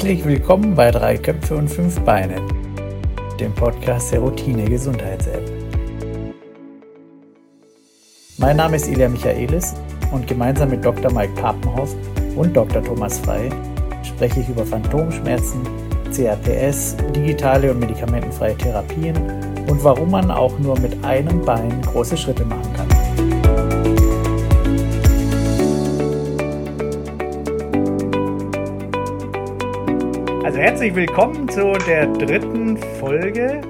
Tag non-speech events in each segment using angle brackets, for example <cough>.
Herzlich willkommen bei Drei Köpfe und Fünf Beine, dem Podcast der Routine Gesundheits-App. Mein Name ist Ilja Michaelis und gemeinsam mit Dr. Mike Papenhoff und Dr. Thomas Frei spreche ich über Phantomschmerzen, CRPS, digitale und medikamentenfreie Therapien und warum man auch nur mit einem Bein große Schritte machen Also herzlich willkommen zu der dritten Folge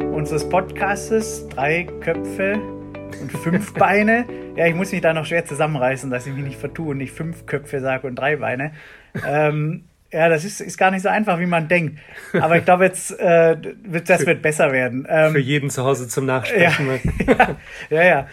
unseres Podcastes Drei Köpfe und fünf <laughs> Beine. Ja, ich muss mich da noch schwer zusammenreißen, dass ich mich nicht vertue und nicht fünf Köpfe sage und drei Beine. Ähm, ja, das ist, ist gar nicht so einfach, wie man denkt. Aber ich glaube, jetzt äh, wird, das wird besser werden. Ähm, Für jeden zu Hause zum Nachsprechen. Ja, <laughs> ja, ja,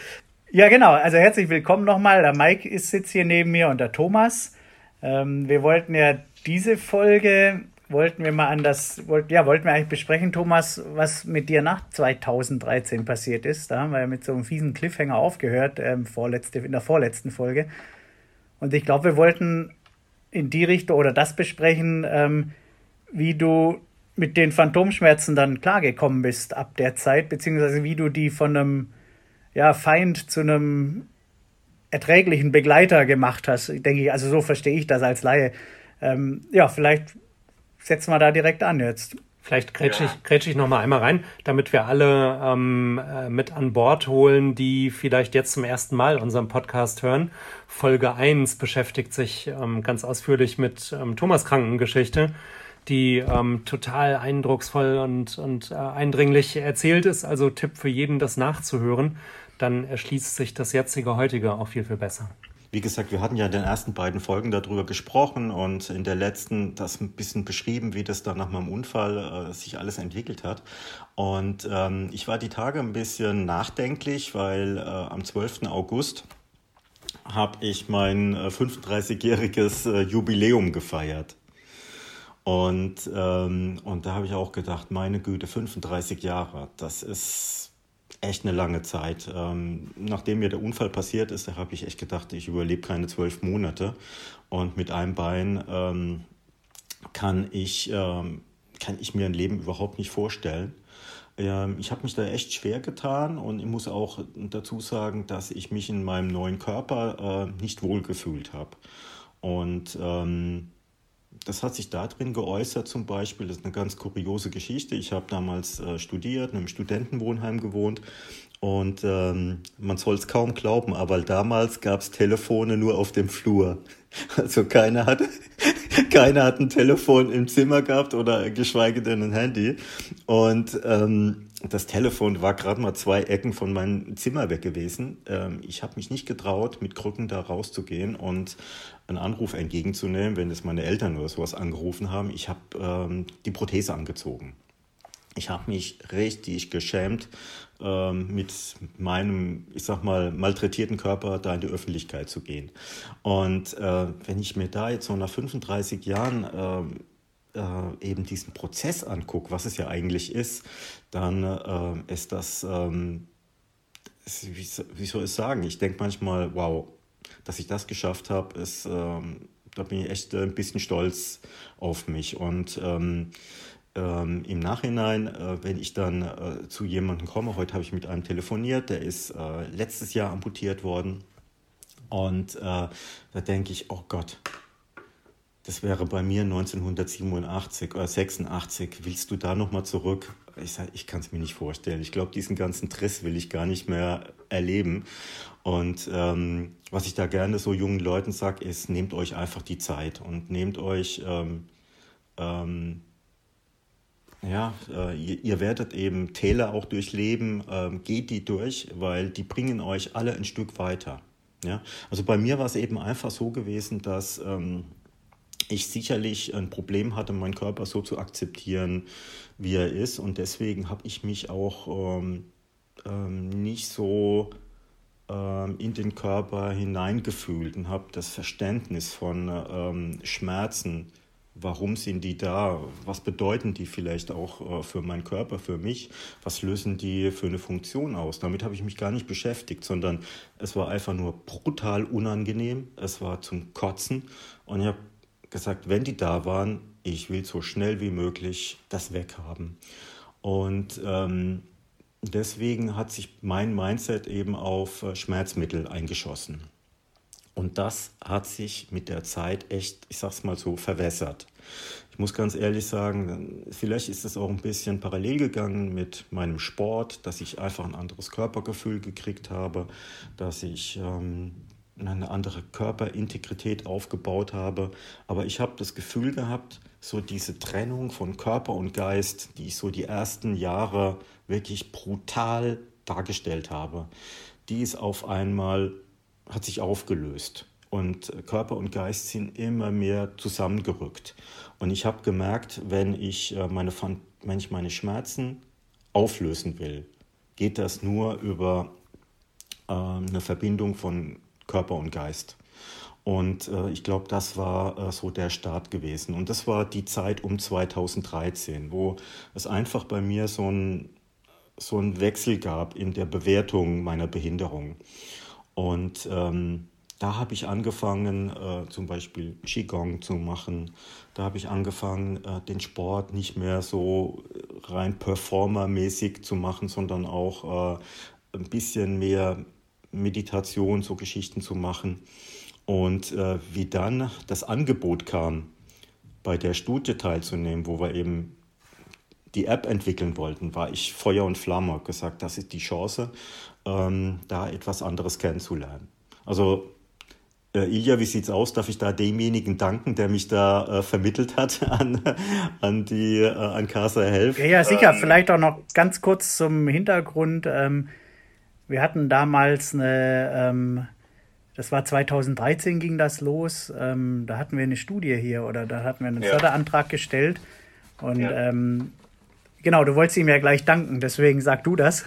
ja. genau. Also herzlich willkommen nochmal. Der Mike ist, sitzt hier neben mir und der Thomas. Ähm, wir wollten ja diese Folge wollten wir mal an das, wollt, ja, wollten wir eigentlich besprechen, Thomas, was mit dir nach 2013 passiert ist. Da haben wir ja mit so einem fiesen Cliffhanger aufgehört, ähm, vorletzte, in der vorletzten Folge. Und ich glaube, wir wollten in die Richtung oder das besprechen, ähm, wie du mit den Phantomschmerzen dann klargekommen bist ab der Zeit, beziehungsweise wie du die von einem ja, Feind zu einem erträglichen Begleiter gemacht hast, denke ich. Also so verstehe ich das als Laie. Ähm, ja, vielleicht setzen wir da direkt an jetzt. Vielleicht grätsche ich, grätsch ich noch mal einmal rein, damit wir alle ähm, äh, mit an Bord holen, die vielleicht jetzt zum ersten Mal unseren Podcast hören. Folge 1 beschäftigt sich ähm, ganz ausführlich mit ähm, Thomas Krankengeschichte, die ähm, total eindrucksvoll und, und äh, eindringlich erzählt ist. Also Tipp für jeden, das nachzuhören. Dann erschließt sich das jetzige, heutige auch viel, viel besser. Wie gesagt, wir hatten ja in den ersten beiden Folgen darüber gesprochen und in der letzten das ein bisschen beschrieben, wie das dann nach meinem Unfall äh, sich alles entwickelt hat. Und ähm, ich war die Tage ein bisschen nachdenklich, weil äh, am 12. August habe ich mein äh, 35-jähriges äh, Jubiläum gefeiert. Und, ähm, und da habe ich auch gedacht, meine Güte, 35 Jahre, das ist echt eine lange Zeit. Ähm, nachdem mir der Unfall passiert ist, habe ich echt gedacht, ich überlebe keine zwölf Monate. Und mit einem Bein ähm, kann, ich, ähm, kann ich mir ein Leben überhaupt nicht vorstellen. Ähm, ich habe mich da echt schwer getan und ich muss auch dazu sagen, dass ich mich in meinem neuen Körper äh, nicht wohlgefühlt habe. Und ähm, das hat sich darin geäußert zum Beispiel, das ist eine ganz kuriose Geschichte. Ich habe damals äh, studiert, in einem Studentenwohnheim gewohnt und ähm, man soll es kaum glauben, aber damals gab es Telefone nur auf dem Flur. <laughs> Also keiner hat, <laughs> keiner hat ein Telefon im Zimmer gehabt oder geschweige denn ein Handy. Und ähm, das Telefon war gerade mal zwei Ecken von meinem Zimmer weg gewesen. Ähm, ich habe mich nicht getraut, mit Krücken da rauszugehen und einen Anruf entgegenzunehmen, wenn es meine Eltern oder sowas angerufen haben. Ich habe ähm, die Prothese angezogen. Ich habe mich richtig geschämt, ähm, mit meinem, ich sag mal, malträtierten Körper da in die Öffentlichkeit zu gehen. Und äh, wenn ich mir da jetzt so nach 35 Jahren äh, äh, eben diesen Prozess angucke, was es ja eigentlich ist, dann äh, ist das, ähm, wie, wie soll ich sagen, ich denke manchmal, wow, dass ich das geschafft habe, ist, ähm, da bin ich echt ein bisschen stolz auf mich. Und ähm, ähm, im Nachhinein, äh, wenn ich dann äh, zu jemandem komme, heute habe ich mit einem telefoniert, der ist äh, letztes Jahr amputiert worden. Und äh, da denke ich, oh Gott, das wäre bei mir 1987 oder 86. Willst du da nochmal zurück? Ich sage, ich kann es mir nicht vorstellen. Ich glaube, diesen ganzen Triss will ich gar nicht mehr erleben. Und ähm, was ich da gerne so jungen Leuten sage, ist, nehmt euch einfach die Zeit und nehmt euch, ähm, ähm, ja, äh, ihr, ihr, werdet eben Täler auch durchleben, ähm, geht die durch, weil die bringen euch alle ein Stück weiter. Ja? Also bei mir war es eben einfach so gewesen, dass ähm, ich sicherlich ein Problem hatte, meinen Körper so zu akzeptieren, wie er ist. Und deswegen habe ich mich auch ähm, ähm, nicht so ähm, in den Körper hineingefühlt und habe das Verständnis von ähm, Schmerzen, warum sind die da, was bedeuten die vielleicht auch äh, für meinen Körper, für mich, was lösen die für eine Funktion aus. Damit habe ich mich gar nicht beschäftigt, sondern es war einfach nur brutal unangenehm, es war zum Kotzen und ich habe gesagt, wenn die da waren, ich will so schnell wie möglich das weghaben. Und ähm, deswegen hat sich mein Mindset eben auf äh, Schmerzmittel eingeschossen. Und das hat sich mit der Zeit echt, ich sag's mal so, verwässert. Ich muss ganz ehrlich sagen, vielleicht ist es auch ein bisschen parallel gegangen mit meinem Sport, dass ich einfach ein anderes Körpergefühl gekriegt habe, dass ich ähm, eine andere Körperintegrität aufgebaut habe. Aber ich habe das Gefühl gehabt, so diese Trennung von Körper und Geist, die ich so die ersten Jahre wirklich brutal dargestellt habe, die ist auf einmal, hat sich aufgelöst. Und Körper und Geist sind immer mehr zusammengerückt. Und ich habe gemerkt, wenn ich, äh, meine, wenn ich meine Schmerzen auflösen will, geht das nur über äh, eine Verbindung von Körper und Geist. Und äh, ich glaube, das war äh, so der Start gewesen. Und das war die Zeit um 2013, wo es einfach bei mir so ein, so ein Wechsel gab in der Bewertung meiner Behinderung. Und ähm, da habe ich angefangen, äh, zum Beispiel Qigong zu machen. Da habe ich angefangen, äh, den Sport nicht mehr so rein performermäßig zu machen, sondern auch äh, ein bisschen mehr Meditation, so Geschichten zu machen. Und äh, wie dann das Angebot kam, bei der Studie teilzunehmen, wo wir eben die App entwickeln wollten, war ich Feuer und Flamme, gesagt, das ist die Chance, ähm, da etwas anderes kennenzulernen. Also äh, Ilja, wie sieht's aus? Darf ich da demjenigen danken, der mich da äh, vermittelt hat <laughs> an, an die äh, an Casa Health? Ja, ja, sicher. Ähm, Vielleicht auch noch ganz kurz zum Hintergrund. Ähm, wir hatten damals eine ähm, das war 2013 ging das los. Ähm, da hatten wir eine Studie hier oder da hatten wir einen ja. Förderantrag gestellt. Und ja. ähm, genau, du wolltest ihm ja gleich danken, deswegen sag du das.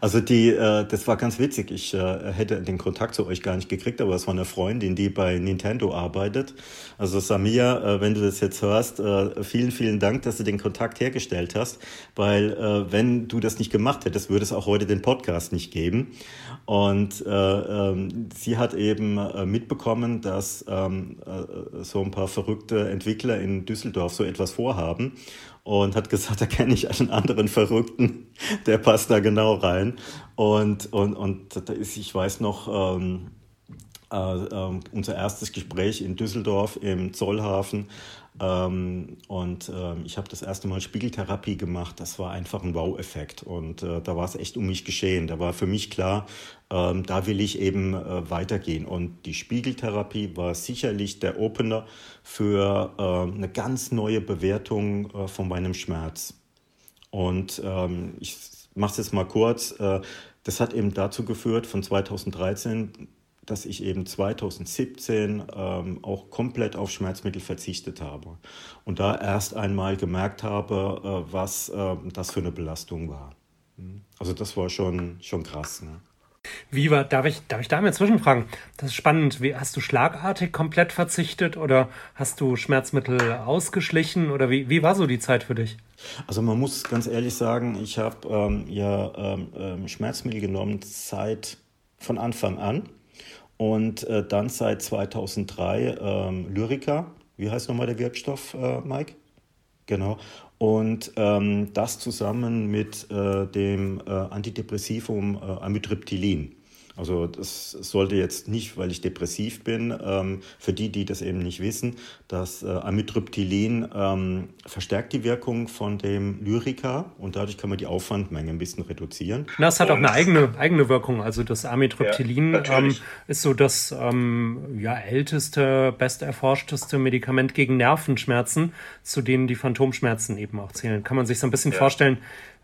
Also die, äh, das war ganz witzig. Ich äh, hätte den Kontakt zu euch gar nicht gekriegt, aber es war eine Freundin, die bei Nintendo arbeitet. Also Samia, äh, wenn du das jetzt hörst, äh, vielen, vielen Dank, dass du den Kontakt hergestellt hast, weil äh, wenn du das nicht gemacht hättest, würde es auch heute den Podcast nicht geben. Und äh, ähm, sie hat eben äh, mitbekommen, dass ähm, äh, so ein paar verrückte Entwickler in Düsseldorf so etwas vorhaben und hat gesagt, da kenne ich einen anderen Verrückten, der passt da genau rein. Und, und, und da ist, ich weiß noch, ähm, äh, äh, unser erstes Gespräch in Düsseldorf im Zollhafen. Ähm, und äh, ich habe das erste Mal Spiegeltherapie gemacht. Das war einfach ein Wow-Effekt. Und äh, da war es echt um mich geschehen. Da war für mich klar, ähm, da will ich eben äh, weitergehen. Und die Spiegeltherapie war sicherlich der Opener für äh, eine ganz neue Bewertung äh, von meinem Schmerz. Und ähm, ich mache es jetzt mal kurz. Äh, das hat eben dazu geführt, von 2013 dass ich eben 2017 ähm, auch komplett auf Schmerzmittel verzichtet habe und da erst einmal gemerkt habe, äh, was äh, das für eine Belastung war. Hm. Also das war schon, schon krass. Ne? Wie war, darf ich, darf ich da mal zwischenfragen? Das ist spannend. Wie, hast du schlagartig komplett verzichtet oder hast du Schmerzmittel ausgeschlichen oder wie, wie war so die Zeit für dich? Also man muss ganz ehrlich sagen, ich habe ähm, ja ähm, ähm Schmerzmittel genommen seit von Anfang an. Und äh, dann seit 2003 ähm, Lyrica. Wie heißt nochmal der Wirkstoff, äh, Mike? Genau. Und ähm, das zusammen mit äh, dem äh, Antidepressivum äh, Amitriptylin. Also das sollte jetzt nicht, weil ich depressiv bin, ähm, für die, die das eben nicht wissen, das äh, Amitriptylin ähm, verstärkt die Wirkung von dem Lyrica und dadurch kann man die Aufwandmenge ein bisschen reduzieren. Das hat auch eine eigene, eigene Wirkung. Also das Amitriptylin ja, ähm, ist so das ähm, ja, älteste, besterforschteste Medikament gegen Nervenschmerzen, zu denen die Phantomschmerzen eben auch zählen. Kann man sich so ein bisschen ja. vorstellen,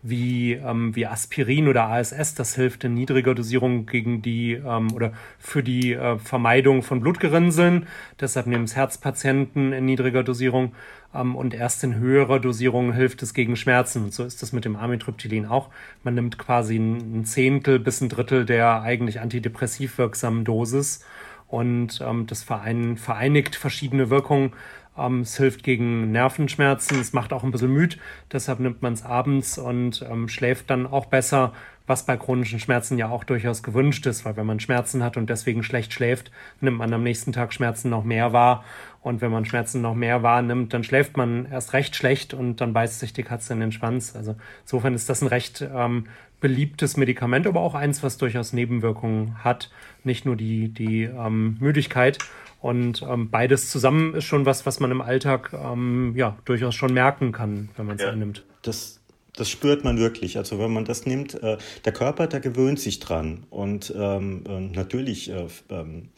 wie, ähm, wie Aspirin oder ASS. Das hilft in niedriger Dosierung gegen die ähm, oder für die äh, Vermeidung von Blutgerinnseln. Deshalb nehmen es Herzpatienten in niedriger Dosierung. Ähm, und erst in höherer Dosierung hilft es gegen Schmerzen. Und so ist das mit dem Amitriptylin auch. Man nimmt quasi ein Zehntel bis ein Drittel der eigentlich antidepressiv wirksamen Dosis. Und ähm, das verein, vereinigt verschiedene Wirkungen ähm, es hilft gegen Nervenschmerzen, es macht auch ein bisschen müd, deshalb nimmt man es abends und ähm, schläft dann auch besser. was bei chronischen Schmerzen ja auch durchaus gewünscht ist, weil wenn man Schmerzen hat und deswegen schlecht schläft, nimmt man am nächsten Tag Schmerzen noch mehr wahr. Und wenn man Schmerzen noch mehr wahrnimmt, dann schläft man erst recht schlecht und dann beißt sich die Katze in den Schwanz. Also insofern ist das ein recht ähm, beliebtes Medikament, aber auch eins, was durchaus Nebenwirkungen hat. Nicht nur die, die ähm, Müdigkeit. Und ähm, beides zusammen ist schon was, was man im Alltag ähm, ja durchaus schon merken kann, wenn man es ja, einnimmt. Das, das spürt man wirklich. Also wenn man das nimmt, äh, der Körper, der gewöhnt sich dran. Und ähm, äh, natürlich äh, ähm,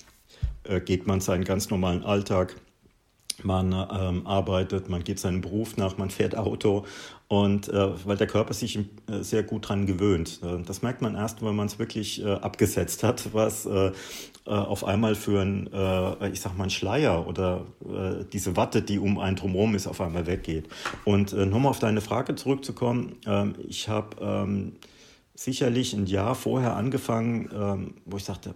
äh, geht man seinen ganz normalen Alltag man ähm, arbeitet, man geht seinem Beruf nach, man fährt Auto und äh, weil der Körper sich äh, sehr gut dran gewöhnt. Äh, das merkt man erst, wenn man es wirklich äh, abgesetzt hat, <laughs> was äh, äh, auf einmal für ein, ich sag mal, ein Schleier oder diese Watte, die um einen drumherum ist, auf einmal weggeht. Und nochmal auf deine Frage zurückzukommen, ähm, ich habe ähm, sicherlich ein Jahr vorher angefangen, ähm, wo ich sagte,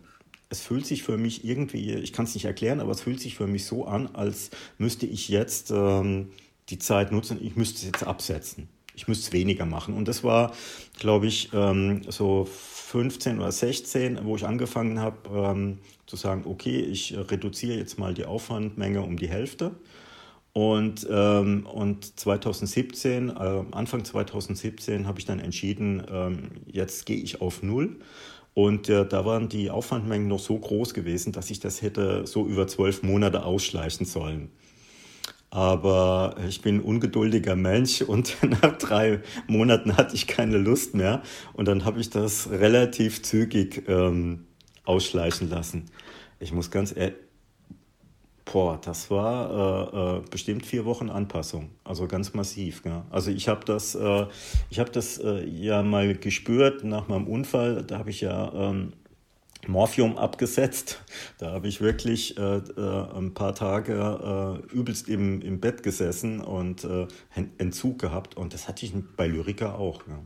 es fühlt sich für mich irgendwie, ich kann es nicht erklären, aber es fühlt sich für mich so an, als müsste ich jetzt ähm, die Zeit nutzen, ich müsste es jetzt absetzen. Ich müsste es weniger machen. Und das war, glaube ich, ähm, so 15 oder 16, wo ich angefangen habe ähm, zu sagen, okay, ich reduziere jetzt mal die Aufwandmenge um die Hälfte. Und, ähm, und 2017, äh, Anfang 2017 habe ich dann entschieden, ähm, jetzt gehe ich auf Null und äh, da waren die Aufwandmengen noch so groß gewesen, dass ich das hätte so über zwölf Monate ausschleichen sollen. Aber ich bin ein ungeduldiger Mensch <laughs> und nach drei Monaten hatte ich keine Lust mehr. Und dann habe ich das relativ zügig ähm, ausschleichen lassen. Ich muss ganz ehrlich, Boah, das war äh, äh, bestimmt vier Wochen Anpassung, also ganz massiv. Ja. Also ich habe das, äh, ich habe das äh, ja mal gespürt nach meinem Unfall. Da habe ich ja ähm, Morphium abgesetzt. Da habe ich wirklich äh, äh, ein paar Tage übelst im, im Bett gesessen und Entzug gehabt. Und das hatte ich bei Lyrica auch. Ja.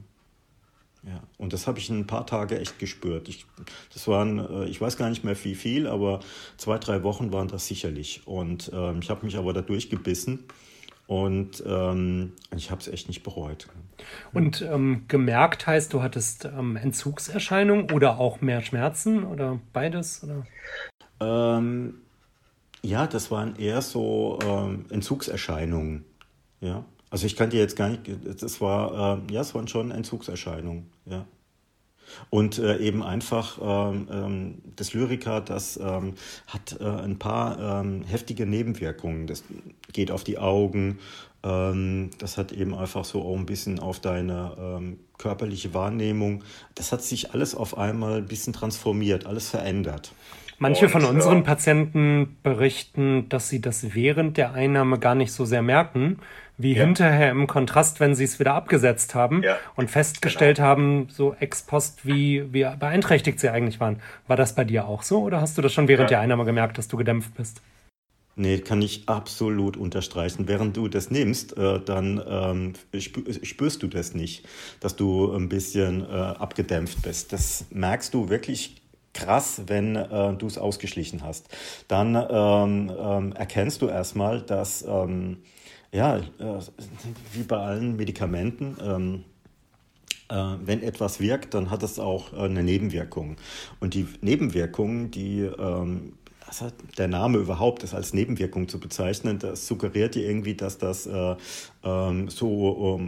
Ja, und das habe ich ein paar Tage echt gespürt. Ich, das waren, äh, ich weiß gar nicht mehr wie viel, aber zwei, drei Wochen waren das sicherlich. Und ähm, ich habe mich aber da durchgebissen und ähm, ich habe es echt nicht bereut. Und ähm, gemerkt heißt, du hattest ähm, Entzugserscheinungen oder auch mehr Schmerzen oder beides? Oder? Ähm, ja, das waren eher so ähm, Entzugserscheinungen. Ja. Also ich kann dir jetzt gar nicht, das war, äh, ja, es waren schon Entzugserscheinungen, ja. Und äh, eben einfach ähm, ähm, das Lyrika, das ähm, hat äh, ein paar ähm, heftige Nebenwirkungen. Das geht auf die Augen, ähm, das hat eben einfach so auch ein bisschen auf deine ähm, körperliche Wahrnehmung. Das hat sich alles auf einmal ein bisschen transformiert, alles verändert. Manche von unseren Patienten berichten, dass sie das während der Einnahme gar nicht so sehr merken, wie ja. hinterher im Kontrast, wenn sie es wieder abgesetzt haben ja. und festgestellt genau. haben, so ex post, wie, wie beeinträchtigt sie eigentlich waren. War das bei dir auch so oder hast du das schon während ja. der Einnahme gemerkt, dass du gedämpft bist? Nee, kann ich absolut unterstreichen. Während du das nimmst, äh, dann ähm, spürst du das nicht, dass du ein bisschen äh, abgedämpft bist. Das merkst du wirklich krass, wenn äh, du es ausgeschlichen hast. Dann ähm, ähm, erkennst du erstmal, dass, ähm, ja, äh, wie bei allen Medikamenten, ähm, äh, wenn etwas wirkt, dann hat es auch äh, eine Nebenwirkung. Und die Nebenwirkungen, die also der Name überhaupt, das als Nebenwirkung zu bezeichnen, das suggeriert dir irgendwie, dass das äh, ähm, so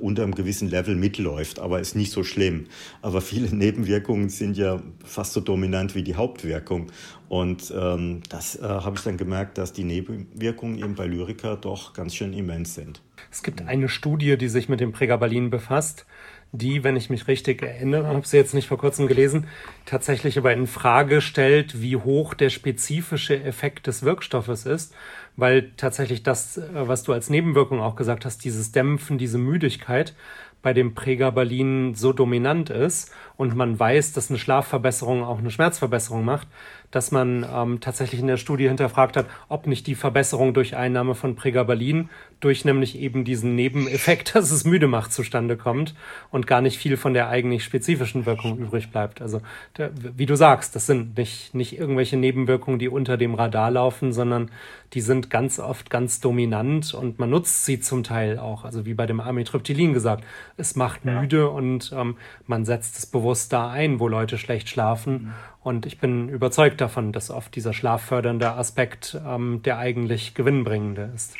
unter einem gewissen Level mitläuft, aber ist nicht so schlimm. Aber viele <laughs> Nebenwirkungen sind ja fast so dominant wie die Hauptwirkung. Und ähm, das äh, habe ich dann gemerkt, dass die Nebenwirkungen eben bei Lyrica doch ganz schön immens sind. Es gibt eine Studie, die sich mit dem Pregabalin befasst die, wenn ich mich richtig erinnere, habe sie jetzt nicht vor kurzem gelesen, tatsächlich aber in Frage stellt, wie hoch der spezifische Effekt des Wirkstoffes ist, weil tatsächlich das, äh, was du als Nebenwirkung auch gesagt hast, dieses Dämpfen, diese Müdigkeit bei dem Pregabalin so dominant ist und man weiß, dass eine Schlafverbesserung auch eine Schmerzverbesserung macht, dass man ähm, tatsächlich in der Studie hinterfragt hat, ob nicht die Verbesserung durch Einnahme von Pregabalin durch nämlich eben diesen Nebeneffekt, <laughs> dass es müde macht, zustande kommt und gar nicht viel von der eigentlich spezifischen Wirkung übrig bleibt. Also der, wie du sagst, das sind nicht, nicht irgendwelche Nebenwirkungen, die unter dem Radar laufen, sondern die sind ganz oft ganz dominant und man nutzt sie zum Teil auch. Also wie bei dem Amitriptylin gesagt, es macht müde und ähm, man setzt es bewusst da ein, wo Leute schlecht schlafen. Mhm. Und ich bin überzeugt davon, dass oft dieser schlaffördernde Aspekt ähm, der eigentlich gewinnbringende ist.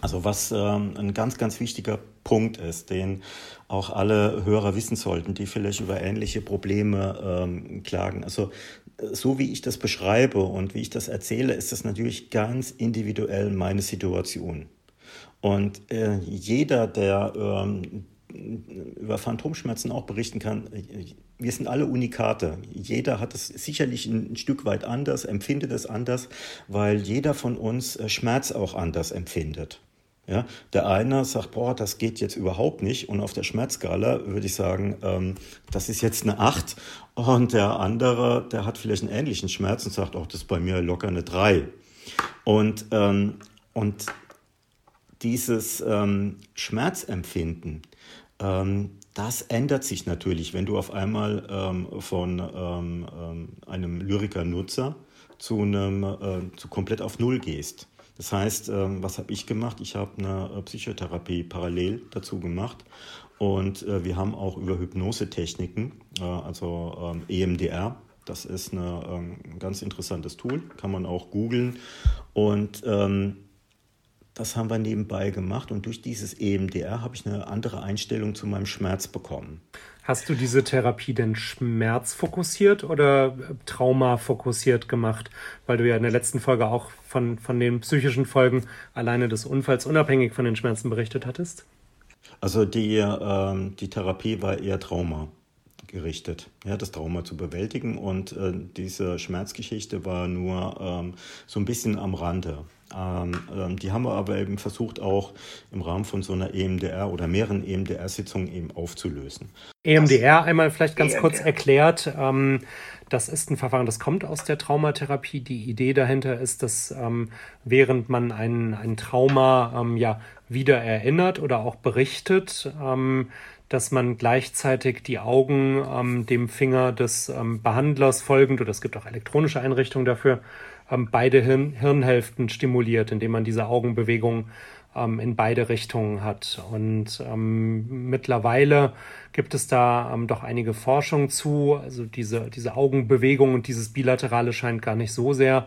Also was ähm, ein ganz, ganz wichtiger Punkt ist, den auch alle Hörer wissen sollten, die vielleicht über ähnliche Probleme ähm, klagen. Also so wie ich das beschreibe und wie ich das erzähle, ist das natürlich ganz individuell meine Situation. Und äh, jeder, der ähm, über Phantomschmerzen auch berichten kann, wir sind alle Unikate. Jeder hat es sicherlich ein, Stück weit anders, empfindet es anders, weil jeder von uns äh, Schmerz auch anders empfindet. Ja, der eine sagt, boah, das geht jetzt überhaupt nicht. Und auf der Schmerzskala würde ich sagen, ähm, das ist jetzt eine 8. Und der andere, der hat vielleicht einen ähnlichen Schmerz und sagt, oh, das ist bei mir locker eine 3. Und, ähm, und dieses ähm, Schmerzempfinden, das ändert sich natürlich, wenn du auf einmal ähm, von ähm, ähm, einem Lyriker-Nutzer zu einem zu komplett auf Null gehst. Das heißt, ähm, was habe ich gemacht? Ich habe eine äh, Psychotherapie parallel dazu gemacht und äh, wir haben auch über Hypnosetechniken, äh, also ähm, EMDR, das ist eine, ähm, ein ganz interessantes Tool, kann man auch googeln. Und ähm, das haben wir nebenbei gemacht und durch dieses EMDR habe ich eine andere Einstellung zu meinem Schmerz bekommen. Hast du diese Therapie denn schmerzfokussiert oder traumafokussiert gemacht? Weil du ja in der letzten Folge auch von, von den psychischen Folgen alleine des Unfalls unabhängig von den Schmerzen berichtet hattest. Also die, ähm, die Therapie war eher Trauma gerichtet, ja, das Trauma zu bewältigen. Und äh, diese Schmerzgeschichte war nur ähm, so ein bisschen am Rande. Ähm, ähm, die haben wir aber eben versucht, auch im Rahmen von so einer EMDR oder mehreren EMDR-Sitzungen eben aufzulösen. EMDR einmal vielleicht ganz EMDR. kurz erklärt. Ähm, das ist ein Verfahren, das kommt aus der Traumatherapie. Die Idee dahinter ist, dass ähm, während man ein, ein Trauma ähm, ja wieder erinnert oder auch berichtet, ähm, dass man gleichzeitig die Augen ähm, dem Finger des ähm, Behandlers folgend, oder es gibt auch elektronische Einrichtungen dafür, ähm, beide Hirn Hirnhälften stimuliert, indem man diese Augenbewegung ähm, in beide Richtungen hat. Und ähm, mittlerweile gibt es da ähm, doch einige Forschung zu. Also diese, diese Augenbewegung und dieses Bilaterale scheint gar nicht so sehr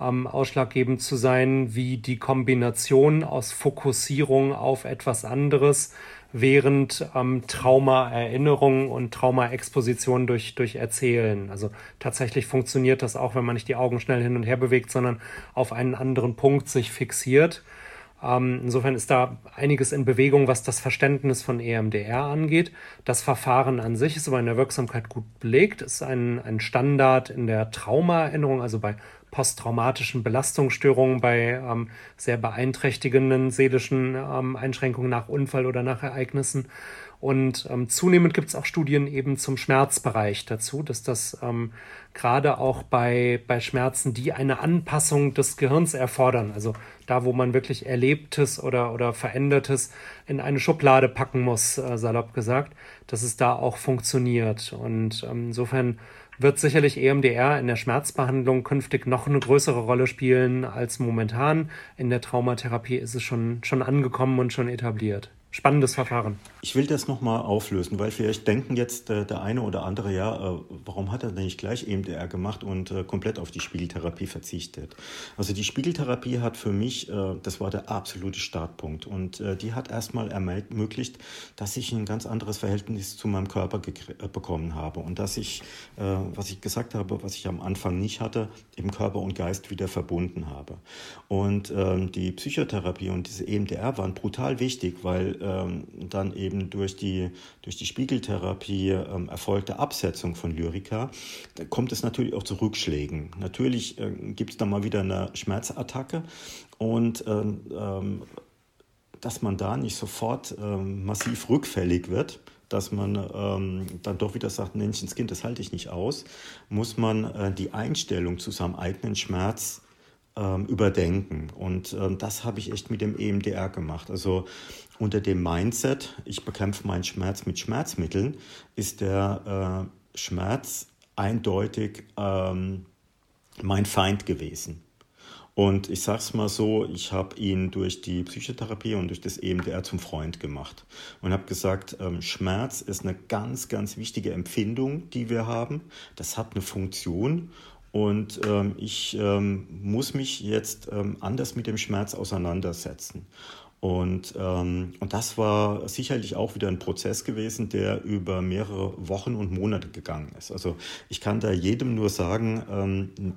ähm, ausschlaggebend zu sein, wie die Kombination aus Fokussierung auf etwas anderes während ähm, Trauma-Erinnerung und Trauma-Exposition durch, durch Erzählen. Also tatsächlich funktioniert das auch, wenn man nicht die Augen schnell hin und her bewegt, sondern auf einen anderen Punkt sich fixiert. Ähm, insofern ist da einiges in Bewegung, was das Verständnis von EMDR angeht. Das Verfahren an sich ist aber in der Wirksamkeit gut belegt, ist ein, ein Standard in der Traumaerinnerung, also bei posttraumatischen Belastungsstörungen, bei ähm, sehr beeinträchtigenden seelischen ähm, Einschränkungen nach Unfall oder nach Ereignissen. Und ähm, zunehmend gibt es auch Studien eben zum Schmerzbereich dazu, dass das ähm, gerade auch bei, bei Schmerzen, die eine Anpassung des Gehirns erfordern, also da, wo man wirklich Erlebtes oder, oder Verändertes in eine Schublade packen muss, äh, salopp gesagt, dass es da auch funktioniert. Und ähm, insofern wird sicherlich EMDR in der Schmerzbehandlung künftig noch eine größere Rolle spielen als momentan. In der Traumatherapie ist es schon, schon angekommen und schon etabliert spannendes Verfahren. Ich will das nochmal auflösen, weil vielleicht denken jetzt äh, der eine oder andere, ja, äh, warum hat er denn nicht gleich EMDR gemacht und äh, komplett auf die Spiegeltherapie verzichtet? Also die Spiegeltherapie hat für mich, äh, das war der absolute Startpunkt und äh, die hat erstmal ermöglicht, dass ich ein ganz anderes Verhältnis zu meinem Körper äh, bekommen habe und dass ich, was ich gesagt habe, was ich am Anfang nicht hatte, eben Körper und Geist wieder verbunden habe. Und ähm, die Psychotherapie und diese EMDR waren brutal wichtig, weil ähm, dann eben durch die, durch die Spiegeltherapie ähm, erfolgte Absetzung von Lyrika, da kommt es natürlich auch zu Rückschlägen. Natürlich äh, gibt es dann mal wieder eine Schmerzattacke und ähm, ähm dass man da nicht sofort ähm, massiv rückfällig wird, dass man ähm, dann doch wieder sagt, Menschenskind, das halte ich nicht aus, muss man äh, die Einstellung zu seinem eigenen Schmerz ähm, überdenken. Und ähm, das habe ich echt mit dem EMDR gemacht. Also unter dem Mindset, ich bekämpfe meinen Schmerz mit Schmerzmitteln, ist der äh, Schmerz eindeutig ähm, mein Feind gewesen. Und ich sage es mal so, ich habe ihn durch die Psychotherapie und durch das EMDR zum Freund gemacht und habe gesagt, ähm, Schmerz ist eine ganz, ganz wichtige Empfindung, die wir haben. Das hat eine Funktion und ähm, ich ähm, muss mich jetzt ähm, anders mit dem Schmerz auseinandersetzen. Und, ähm, und das war sicherlich auch wieder ein Prozess gewesen, der über mehrere Wochen und Monate gegangen ist. Also ich kann da jedem nur sagen, ähm,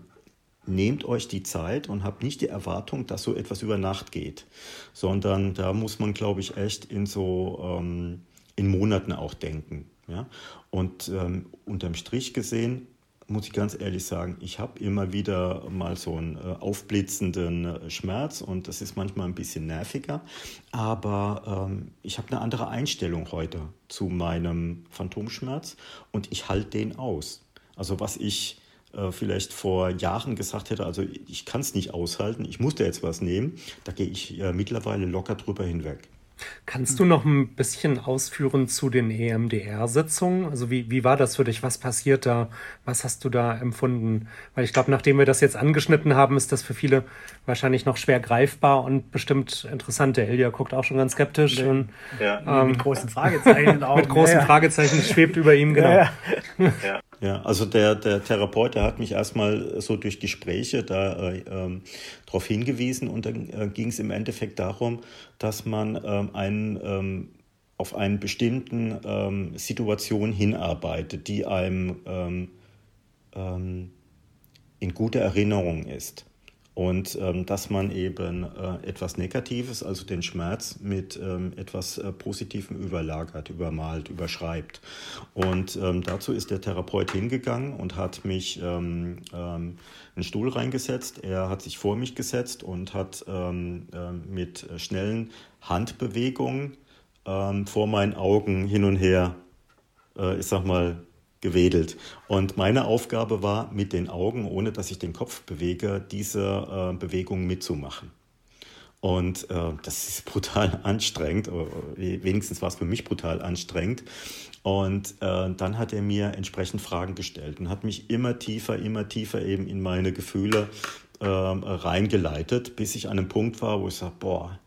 nehmt euch die Zeit und habt nicht die Erwartung, dass so etwas über Nacht geht, sondern da muss man, glaube ich, echt in so ähm, in Monaten auch denken. Ja? Und ähm, unterm Strich gesehen muss ich ganz ehrlich sagen, ich habe immer wieder mal so einen äh, aufblitzenden äh, Schmerz und das ist manchmal ein bisschen nerviger, aber ähm, ich habe eine andere Einstellung heute zu meinem Phantomschmerz und ich halte den aus. Also was ich äh, vielleicht vor Jahren gesagt hätte, also ich kann es nicht aushalten, ich muss da jetzt was nehmen, da gehe ich äh, mittlerweile locker drüber hinweg. Kannst du noch ein bisschen ausführen zu den EMDR-Sitzungen? Also wie, wie war das für dich? Was passiert da? Was hast du da empfunden? Weil ich glaube, nachdem wir das jetzt angeschnitten haben, ist das für viele wahrscheinlich noch schwer greifbar und bestimmt interessant. Der Elia guckt auch schon ganz skeptisch. Ja. Und, ähm, mit großen Fragezeichen. Auch. mit großen ja, Fragezeichen schwebt über ihm, genau. Ja, <laughs> ja, also der, der Therapeut, der hat mich erstmal so durch Gespräche da äh, ähm, darauf hingewiesen und dann äh, ging es im Endeffekt darum, dass man ähm, einen, ähm, auf einen bestimmten ähm, Situation hinarbeitet, die einem ähm, ähm, in guter Erinnerung ist und ähm, dass man eben äh, etwas Negatives, also den Schmerz, mit ähm, etwas äh, Positivem überlagert, übermalt, überschreibt. Und ähm, dazu ist der Therapeut hingegangen und hat mich ähm, ähm, einen Stuhl reingesetzt. Er hat sich vor mich gesetzt und hat äh, mit schnellen Handbewegungen vor meinen Augen hin und her, äh, ich sag mal, gewedelt. Und meine Aufgabe war, mit den Augen, ohne dass ich den Kopf bewege, diese äh, Bewegung mitzumachen. Und äh, das ist <laughs> brutal anstrengend, wenigstens war es für mich brutal anstrengend. Und äh, dann hat er mir entsprechend Fragen gestellt und hat mich immer tiefer, immer tiefer eben in meine Gefühle äh, reingeleitet, bis ich an einem Punkt war, wo ich sage, boah,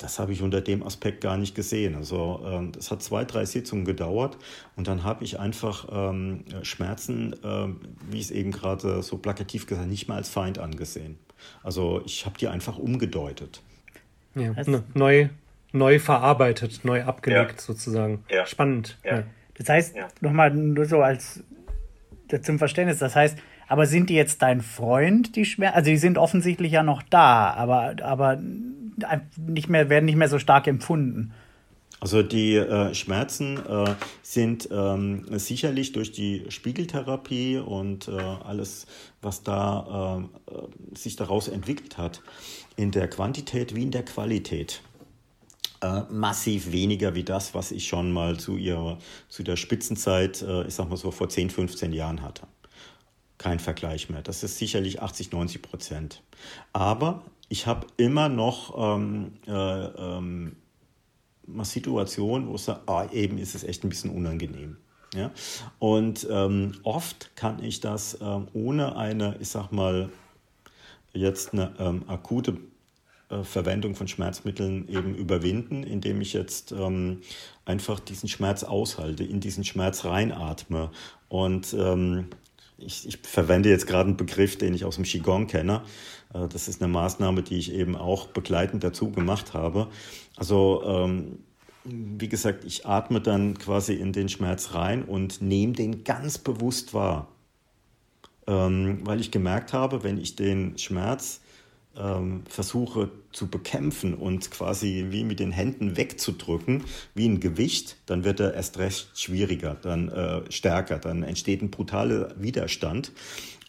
das habe ich unter dem Aspekt gar nicht gesehen. Also ähm, das hat zwei, drei Sitzungen gedauert und dann habe ich einfach ähm, Schmerzen, ähm, wie ich es eben gerade so plakativ gesagt nicht mal als Feind angesehen. Also ich habe die einfach umgedeutet. Ja, ne, neu, neu verarbeitet, neu abgelegt ja. sozusagen. Ja. Spannend. Ja. Das heißt, ja. nochmal nur so als zum Verständnis, das heißt, aber sind die jetzt dein Freund, die Schmerzen? Also die sind offensichtlich ja noch da, aber, aber nicht mehr, werden nicht mehr so stark empfunden. Also die äh, Schmerzen äh, sind ähm, sicherlich durch die Spiegeltherapie und äh, alles, was da äh, sich daraus entwickelt hat, in der Quantität wie in der Qualität äh, massiv weniger wie das, was ich schon mal zu ihrer, zu der Spitzenzeit, äh, ich sag mal so vor 10, 15 Jahren hatte. Kein Vergleich mehr. Das ist sicherlich 80, 90 Prozent. Aber ich habe immer noch ähm, äh, ähm, Situationen, wo ich sage, ah, eben ist es echt ein bisschen unangenehm. Ja? Und ähm, oft kann ich das ähm, ohne eine, ich sag mal, jetzt eine ähm, akute äh, Verwendung von Schmerzmitteln eben überwinden, indem ich jetzt ähm, einfach diesen Schmerz aushalte, in diesen Schmerz reinatme. Und ich, ich, verwende jetzt gerade einen Begriff, den ich aus dem Qigong kenne. Äh, das ist eine Maßnahme, die ich eben auch begleitend dazu gemacht habe. Also ähm, wie gesagt, ich atme dann quasi in den Schmerz rein und nehme den ganz bewusst wahr. Ähm, weil ich gemerkt habe, wenn ich den Schmerz ähm, versuche zu bekämpfen und quasi wie mit den Händen wegzudrücken, wie ein Gewicht, dann wird er erst recht schwieriger, dann äh, stärker, dann entsteht ein brutaler Widerstand.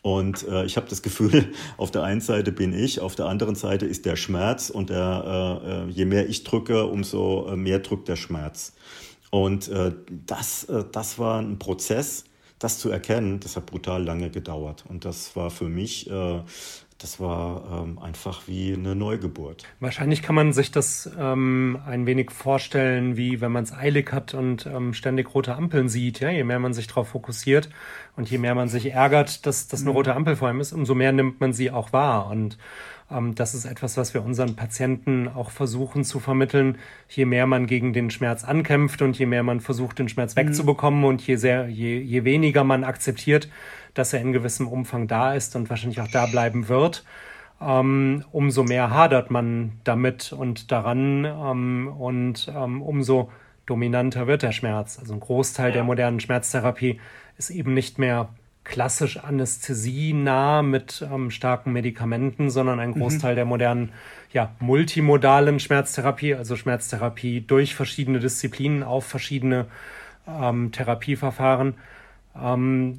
Und äh, ich habe das Gefühl, <laughs> auf der einen Seite bin ich, auf der anderen Seite ist der Schmerz und der, äh, äh je mehr ich drücke, umso äh, mehr drückt der Schmerz. Und äh, das, äh, das war ein Prozess, das zu erkennen, das hat brutal lange gedauert. Und das war für mich äh, das war ähm, einfach wie eine Neugeburt. Wahrscheinlich kann man sich das ähm, ein wenig vorstellen, wie wenn man es eilig hat und ähm, ständig rote Ampeln sieht. Ja? Je mehr man sich darauf fokussiert und je mehr man sich ärgert, dass das eine mhm. rote Ampel vor ihm ist, umso mehr nimmt man sie auch wahr. Und ähm, das ist etwas, was wir unseren Patienten auch versuchen zu vermitteln. Je mehr man gegen den Schmerz ankämpft und je mehr man versucht, den Schmerz mhm. wegzubekommen und je, sehr, je, je weniger man akzeptiert, dass er in gewissem Umfang da ist und wahrscheinlich auch da bleiben wird, ähm, umso mehr hadert man damit und daran ähm, und ähm, umso dominanter wird der Schmerz. Also ein Großteil ja. der modernen Schmerztherapie ist eben nicht mehr klassisch anästhesienah mit ähm, starken Medikamenten, sondern ein mhm. Großteil mhm. der modernen, ja, multimodalen Schmerztherapie, also Schmerztherapie durch verschiedene Disziplinen auf verschiedene ähm, Therapieverfahren ähm,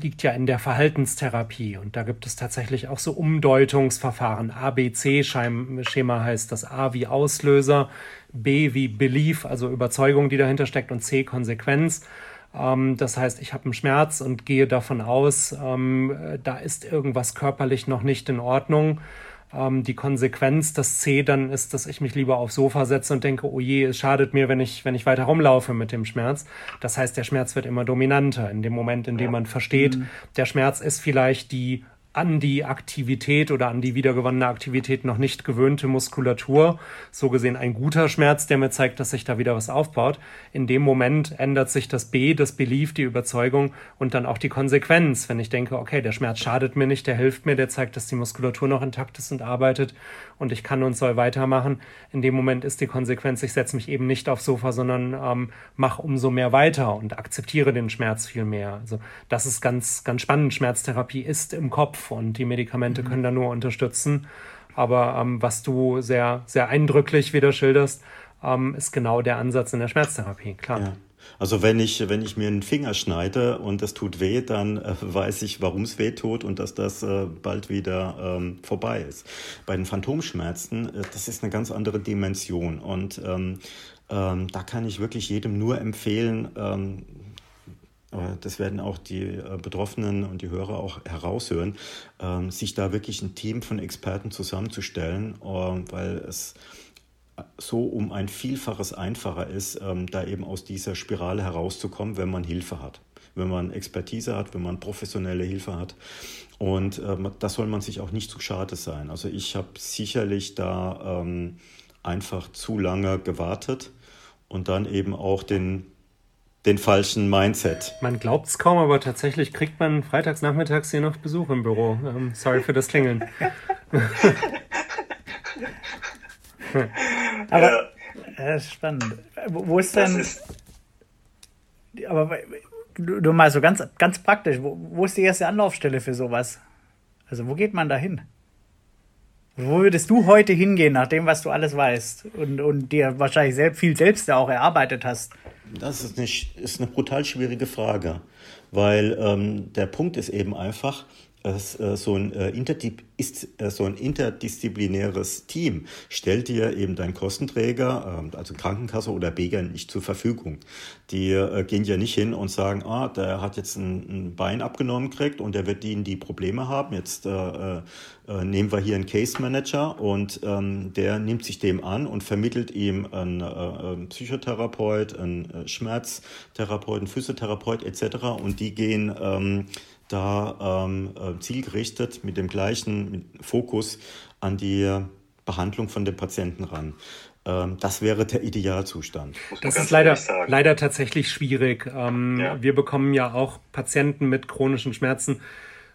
liegt ja in der Verhaltenstherapie. Und da gibt es tatsächlich auch so Umdeutungsverfahren. ABC-Schema heißt das A wie Auslöser, B wie Belief, also Überzeugung, die dahinter steckt, und C Konsequenz. Ähm, das heißt, ich habe einen Schmerz und gehe davon aus, ähm, da ist irgendwas körperlich noch nicht in Ordnung ähm, die Konsequenz, das C dann ist, dass ich mich lieber aufs Sofa setze und denke, oh je, es schadet mir, wenn ich, wenn ich weiter rumlaufe mit dem Schmerz. Das heißt, der Schmerz wird immer dominanter in dem Moment, in dem man versteht, mhm. der Schmerz ist vielleicht die an die Aktivität oder an die wiedergewonnene Aktivität noch nicht gewöhnte Muskulatur. So gesehen ein guter Schmerz, der mir zeigt, dass sich da wieder was aufbaut. In dem Moment ändert sich das B, das Belief, die Überzeugung und dann auch die Konsequenz. Wenn ich denke, okay, der Schmerz schadet mir nicht, der hilft mir, der zeigt, dass die Muskulatur noch intakt ist und arbeitet und ich kann und soll weitermachen. In dem Moment ist die Konsequenz, ich setze mich eben nicht aufs Sofa, sondern ähm, mache umso mehr weiter und akzeptiere den Schmerz viel mehr. Also das ist ganz, ganz spannend. Schmerztherapie ist im Kopf und die Medikamente mhm. können da nur unterstützen. Aber ähm, was du sehr, sehr eindrücklich wieder schilderst, ähm, ist genau der Ansatz in der Schmerztherapie, klar. Ja. Also wenn ich, wenn ich mir einen Finger schneide und das tut weh, dann äh, weiß ich, warum es weh tut und dass das äh, bald wieder ähm, vorbei ist. Bei den Phantomschmerzen, äh, das ist eine ganz andere Dimension und ähm, ähm, da kann ich wirklich jedem nur empfehlen, ähm, das werden auch die Betroffenen und die Hörer auch heraushören, ähm, sich da wirklich ein Team von Experten zusammenzustellen, weil es so um ein Vielfaches einfacher ist, ähm, da eben aus dieser Spirale herauszukommen, wenn man Hilfe hat, wenn man Expertise hat, wenn man professionelle Hilfe hat. Und das soll man sich auch nicht zu schade sein. Also ich habe sicherlich da einfach zu lange gewartet und dann eben auch den den falschen Mindset. Man glaubt es kaum, aber tatsächlich kriegt man freitags nachmittags hier noch Besuch im Büro. Ähm, sorry für das Klingeln. <laughs> <laughs> aber ja. ist spannend. Wo, wo ist denn. Ist aber du, du, mal so ganz, ganz praktisch, wo, wo ist die erste Anlaufstelle für sowas? Also wo geht man da hin? Wo würdest du heute hingehen, nach dem, was du alles weißt und, und dir wahrscheinlich selbst, viel selbst auch erarbeitet hast? Das ist eine, ist eine brutal schwierige Frage, weil ähm, der Punkt ist eben einfach, so, ein, äh, ist, äh, so ein interdisziplinäres Team stellt dir eben dein Kostenträger, äh, also Krankenkasse oder Beger, nicht zur Verfügung. Die äh, gehen ja nicht hin und sagen, ah, der hat jetzt ein, ein Bein abgenommen gekriegt und der wird die, die Probleme haben. Jetzt äh, äh, nehmen wir hier einen Case Manager und ähm, der nimmt sich dem an und vermittelt ihm einen, einen Psychotherapeut, einen Schmerztherapeut, einen Physiotherapeut etc. Und die gehen ähm, da ähm, äh, zielgerichtet mit dem gleichen Fokus an die Behandlung von den Patienten ran. Ähm, das wäre der Idealzustand. Das ist leider, leider tatsächlich schwierig. Ähm, ja. Wir bekommen ja auch Patienten mit chronischen Schmerzen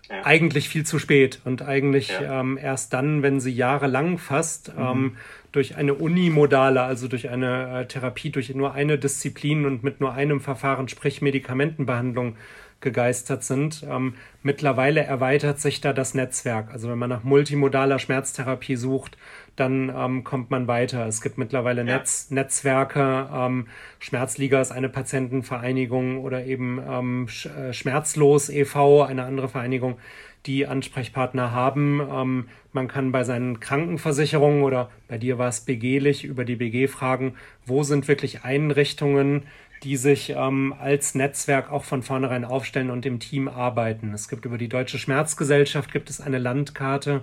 ja. eigentlich viel zu spät und eigentlich ja. ähm, erst dann, wenn sie jahrelang fast mhm. ähm, durch eine unimodale, also durch eine äh, Therapie, durch nur eine Disziplin und mit nur einem Verfahren, sprich Medikamentenbehandlung, gegeistert sind. Ähm, mittlerweile erweitert sich da das Netzwerk. Also wenn man nach multimodaler Schmerztherapie sucht, dann ähm, kommt man weiter. Es gibt mittlerweile ja. Netz, Netzwerke. Ähm, Schmerzliga ist eine Patientenvereinigung oder eben ähm, äh, Schmerzlos e.V., eine andere Vereinigung, die Ansprechpartner haben. Ähm, man kann bei seinen Krankenversicherungen oder bei dir war es BGlich über die BG fragen, wo sind wirklich Einrichtungen, die sich ähm, als Netzwerk auch von vornherein aufstellen und im Team arbeiten. Es gibt über die Deutsche Schmerzgesellschaft gibt es eine Landkarte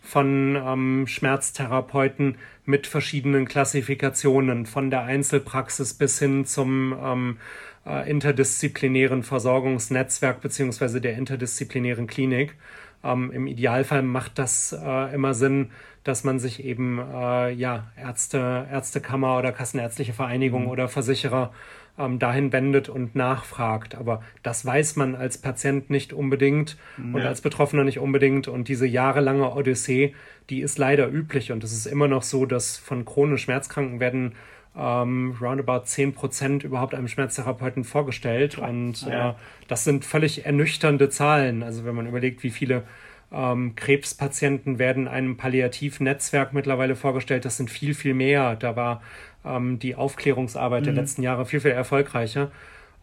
von ähm, Schmerztherapeuten mit verschiedenen Klassifikationen, von der Einzelpraxis bis hin zum ähm, äh, interdisziplinären Versorgungsnetzwerk beziehungsweise der interdisziplinären Klinik. Ähm, Im Idealfall macht das äh, immer Sinn, dass man sich eben äh, ja Ärzte, Ärztekammer oder Kassenärztliche Vereinigung mhm. oder Versicherer ähm, dahin wendet und nachfragt. Aber das weiß man als Patient nicht unbedingt ja. und als Betroffener nicht unbedingt. Und diese jahrelange Odyssee, die ist leider üblich. Und es ist immer noch so, dass von chronisch Schmerzkranken werden ähm, roundabout 10% überhaupt einem Schmerztherapeuten vorgestellt. Und ja. äh, das sind völlig ernüchternde Zahlen. Also wenn man überlegt, wie viele ähm, Krebspatienten werden einem Palliativnetzwerk mittlerweile vorgestellt, das sind viel, viel mehr. Da war ähm, die Aufklärungsarbeit mhm. der letzten Jahre viel, viel erfolgreicher.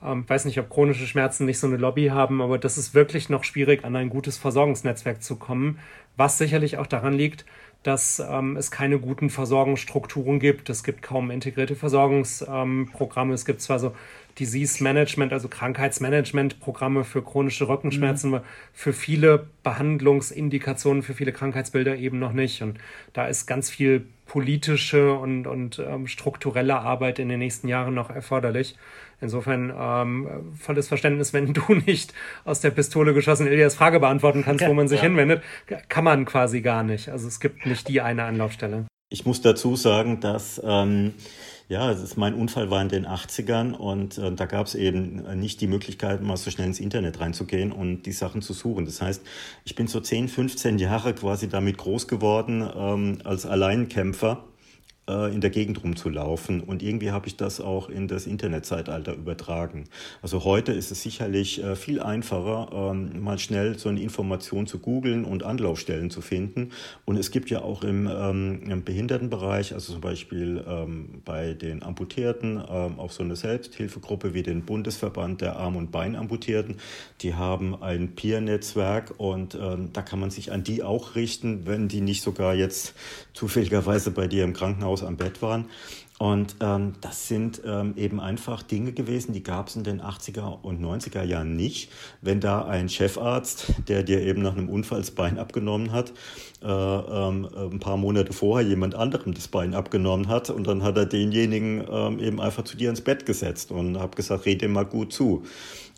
Ähm, weiß nicht, ob chronische Schmerzen nicht so eine Lobby haben, aber das ist wirklich noch schwierig, an ein gutes Versorgungsnetzwerk zu kommen, was sicherlich auch daran liegt, dass ähm, es keine guten Versorgungsstrukturen gibt. Es gibt kaum integrierte Versorgungsprogramme. Ähm, es gibt zwar so Disease Management, also Krankheitsmanagement-Programme für chronische Rückenschmerzen, mhm. für viele Behandlungsindikationen, für viele Krankheitsbilder eben noch nicht. Und da ist ganz viel politische und, und ähm, strukturelle Arbeit in den nächsten Jahren noch erforderlich. Insofern ähm, volles Verständnis, wenn du <laughs> nicht aus der Pistole geschossen Elias Frage beantworten kannst, wo man sich ja. hinwendet, kann man quasi gar nicht. Also es gibt nicht die eine Anlaufstelle. Ich muss dazu sagen, dass ähm, ja, ist, mein Unfall war in den 80ern und äh, da gab es eben nicht die Möglichkeit, mal so schnell ins Internet reinzugehen und die Sachen zu suchen. Das heißt, ich bin so 10, 15 Jahre quasi damit groß geworden ähm, als Alleinkämpfer äh, in der Gegend rumzulaufen. Und irgendwie habe ich das auch in das Internetzeitalter übertragen. Also heute ist es sicherlich äh, viel einfacher, ähm, mal schnell so eine Information zu googeln und Anlaufstellen zu finden. Und es gibt ja auch im, ähm, im Behindertenbereich, also zum Beispiel ähm, bei den Amputierten, auch so eine Selbsthilfegruppe wie den Bundesverband der Arm- und Beinamputierten. Die haben ein Peer-Netzwerk und da kann man sich an die auch richten, wenn die nicht sogar jetzt zufälligerweise bei dir im Krankenhaus Krankenhaus am Bett waren. Und ähm, das sind ähm, eben einfach Dinge gewesen, die gab es in den 80er und 90er Jahren nicht. Wenn da ein Chefarzt, der dir eben nach einem Unfall das Bein abgenommen hat, äh, ähm, ein paar Monate vorher jemand anderem das Bein abgenommen hat und dann hat er denjenigen ähm, eben einfach zu dir ins Bett gesetzt und hat gesagt, red dem mal gut zu.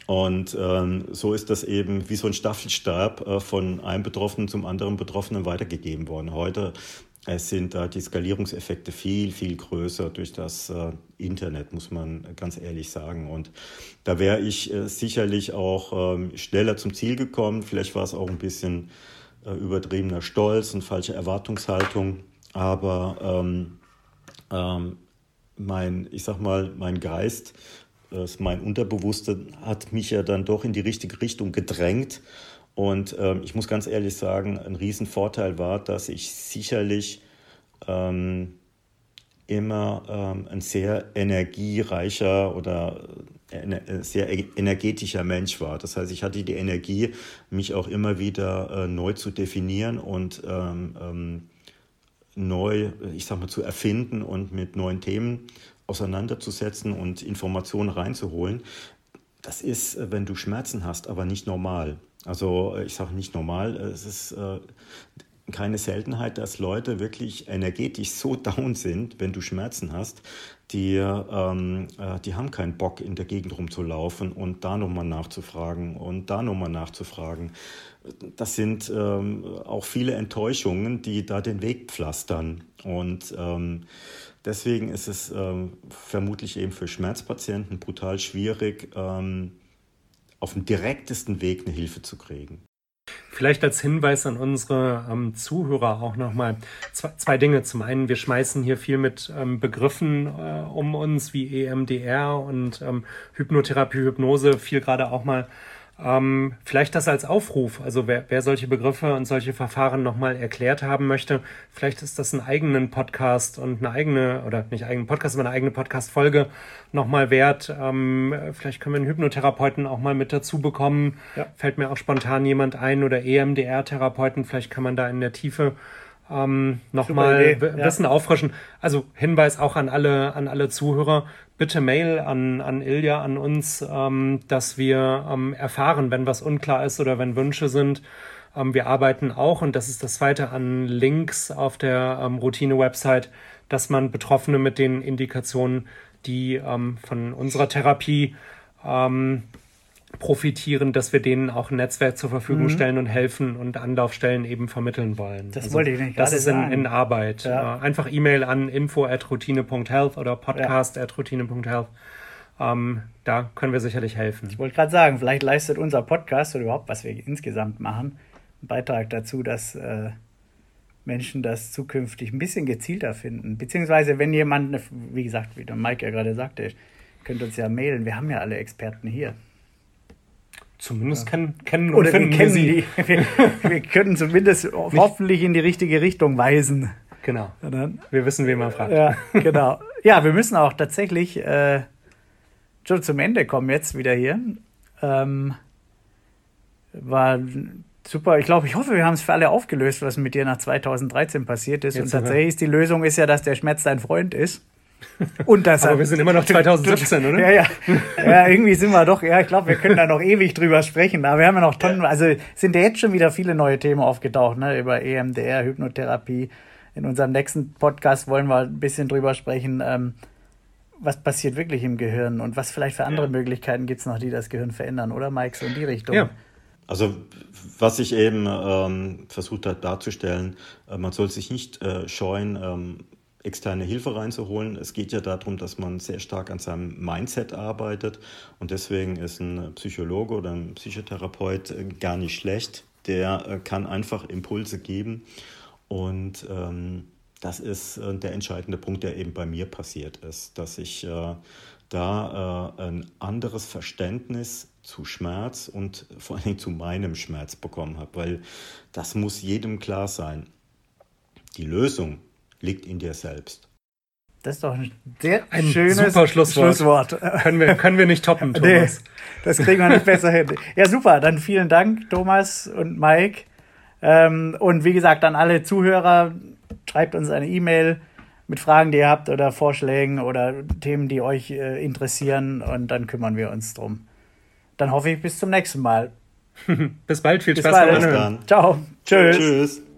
Und ähm, so ist das eben wie so ein Staffelstab äh, von einem Betroffenen zum anderen Betroffenen weitergegeben worden. Heute es sind da die Skalierungseffekte viel, viel größer durch das äh, Internet, muss man ganz ehrlich sagen. Und da wäre ich äh, sicherlich auch ähm, schneller zum Ziel gekommen. Vielleicht war es auch ein bisschen äh, übertriebener Stolz und falsche Erwartungshaltung. Aber ähm, ähm, mein, ich sag mal, mein Geist, mein Unterbewusstsein hat mich ja dann doch in die richtige Richtung gedrängt. Und ähm, ich muss ganz ehrlich sagen, ein Riesenvorteil war, dass ich sicherlich ähm, immer ähm, ein sehr energiereicher oder äh, sehr e-, energetischer Mensch war. Das heißt, ich hatte die Energie, mich auch immer wieder äh, neu zu definieren und ähm, ähm, neu, ich sag mal, zu erfinden und mit neuen Themen auseinanderzusetzen und Informationen reinzuholen. Das ist, äh, wenn du Schmerzen hast, aber nicht normal. Also ich sage nicht normal, es ist äh, keine Seltenheit, dass Leute wirklich energetisch so <laughs> down sind, wenn du Schmerzen hast, die, ähm, äh, die haben keinen Bock, in der Gegend rumzulaufen und da nochmal nachzufragen und da nochmal nachzufragen. Das sind ähm, auch viele Enttäuschungen, die da den Weg pflastern. Und ähm, deswegen ist es ähm, vermutlich eben für Schmerzpatienten brutal schwierig, ähm, auf dem direktesten Weg eine Hilfe zu kriegen. Vielleicht als Hinweis an unsere ähm, Zuhörer auch nochmal zwei, zwei Dinge. Zum einen, wir schmeißen hier viel mit ähm, Begriffen äh, um uns wie EMDR und ähm, Hypnotherapie, Hypnose, viel gerade auch mal ähm, vielleicht das als Aufruf, also wer, wer solche Begriffe und solche Verfahren nochmal erklärt haben möchte, vielleicht ist das ein eigenen Podcast und eine eigene, oder nicht eigenen Podcast, aber eine eigene Podcast-Folge nochmal wert. Ähm, vielleicht können wir einen Hypnotherapeuten auch mal mit dazu bekommen. Ja. Fällt mir auch spontan jemand ein oder EMDR-Therapeuten, vielleicht kann man da in der Tiefe ähm, nochmal Wissen ja. auffrischen. Also Hinweis auch an alle, an alle Zuhörer, bitte Mail an, an Ilja, an uns, ähm, dass wir ähm, erfahren, wenn was unklar ist oder wenn Wünsche sind. Ähm, wir arbeiten auch, und das ist das zweite, an Links auf der ähm, Routine-Website, dass man Betroffene mit den Indikationen, die ähm, von unserer Therapie ähm, profitieren, dass wir denen auch ein Netzwerk zur Verfügung mhm. stellen und helfen und Anlaufstellen eben vermitteln wollen. Das also, wollte ich nicht. Das ist in, in Arbeit. Ja. Einfach E-Mail an info@routine.health oder podcast@routine.health. Ähm, da können wir sicherlich helfen. Ich wollte gerade sagen, vielleicht leistet unser Podcast oder überhaupt, was wir insgesamt machen, einen Beitrag dazu, dass äh, Menschen das zukünftig ein bisschen gezielter finden. Beziehungsweise, wenn jemand, wie gesagt, wie der Mike ja gerade sagte, könnt uns ja mailen. Wir haben ja alle Experten hier. Zumindest kennen, kennen Oder wir kennen sie. Die, <laughs> wir, wir, können zumindest hoffentlich in die richtige Richtung weisen. Genau. wir wissen, wen man fragt. Ja, <laughs> genau. Ja, wir müssen auch tatsächlich äh, schon zum Ende kommen jetzt wieder hier. Ähm, war super. Ich glaube, ich hoffe, wir haben es für alle aufgelöst, was mit dir nach 2013 passiert ist. Jetzt Und tatsächlich ist die Lösung ist ja, dass der Schmerz dein Freund ist. Und das Aber wir sind immer noch 2017, <laughs> oder? Ja, ja. Ja, irgendwie sind wir doch, ja, ich glaube, wir können da noch ewig drüber sprechen. Aber wir haben ja noch Tonnen, also sind ja jetzt schon wieder viele neue Themen aufgetaucht, ne, über EMDR, Hypnotherapie. In unserem nächsten Podcast wollen wir ein bisschen drüber sprechen, ähm, was passiert wirklich im Gehirn und was vielleicht für andere ja. Möglichkeiten gibt es noch, die das Gehirn verändern, oder Mike, so in die Richtung? Ja. Also was ich eben ähm, versucht habe darzustellen, äh, man soll sich nicht äh, scheuen, ähm, externe Hilfe reinzuholen. Es geht ja darum, dass man sehr stark an seinem Mindset arbeitet und deswegen ist ein Psychologe oder ein Psychotherapeut äh, gar nicht schlecht. Der äh, kann einfach Impulse geben und ähm, das ist äh, der entscheidende Punkt, der eben bei mir passiert ist, dass ich äh, da äh, ein anderes Verständnis zu Schmerz und vor allen Dingen zu meinem Schmerz bekommen habe, weil das muss jedem klar sein. Die Lösung liegt in dir selbst. Das ist doch ein sehr ein schönes super Schlusswort. Schlusswort. Können, wir, können wir nicht toppen, <laughs> Thomas. Nee, das kriegen wir nicht besser hin. Ja, super. Dann vielen Dank, Thomas und Mike. Ähm, und wie gesagt, an alle Zuhörer, schreibt uns eine E-Mail mit Fragen, die ihr habt oder Vorschlägen oder Themen, die euch äh, interessieren und dann kümmern wir uns drum. Dann hoffe ich bis zum nächsten Mal. <laughs> bis bald, viel bis Spaß beim Ciao. Tschüss. Tschüss.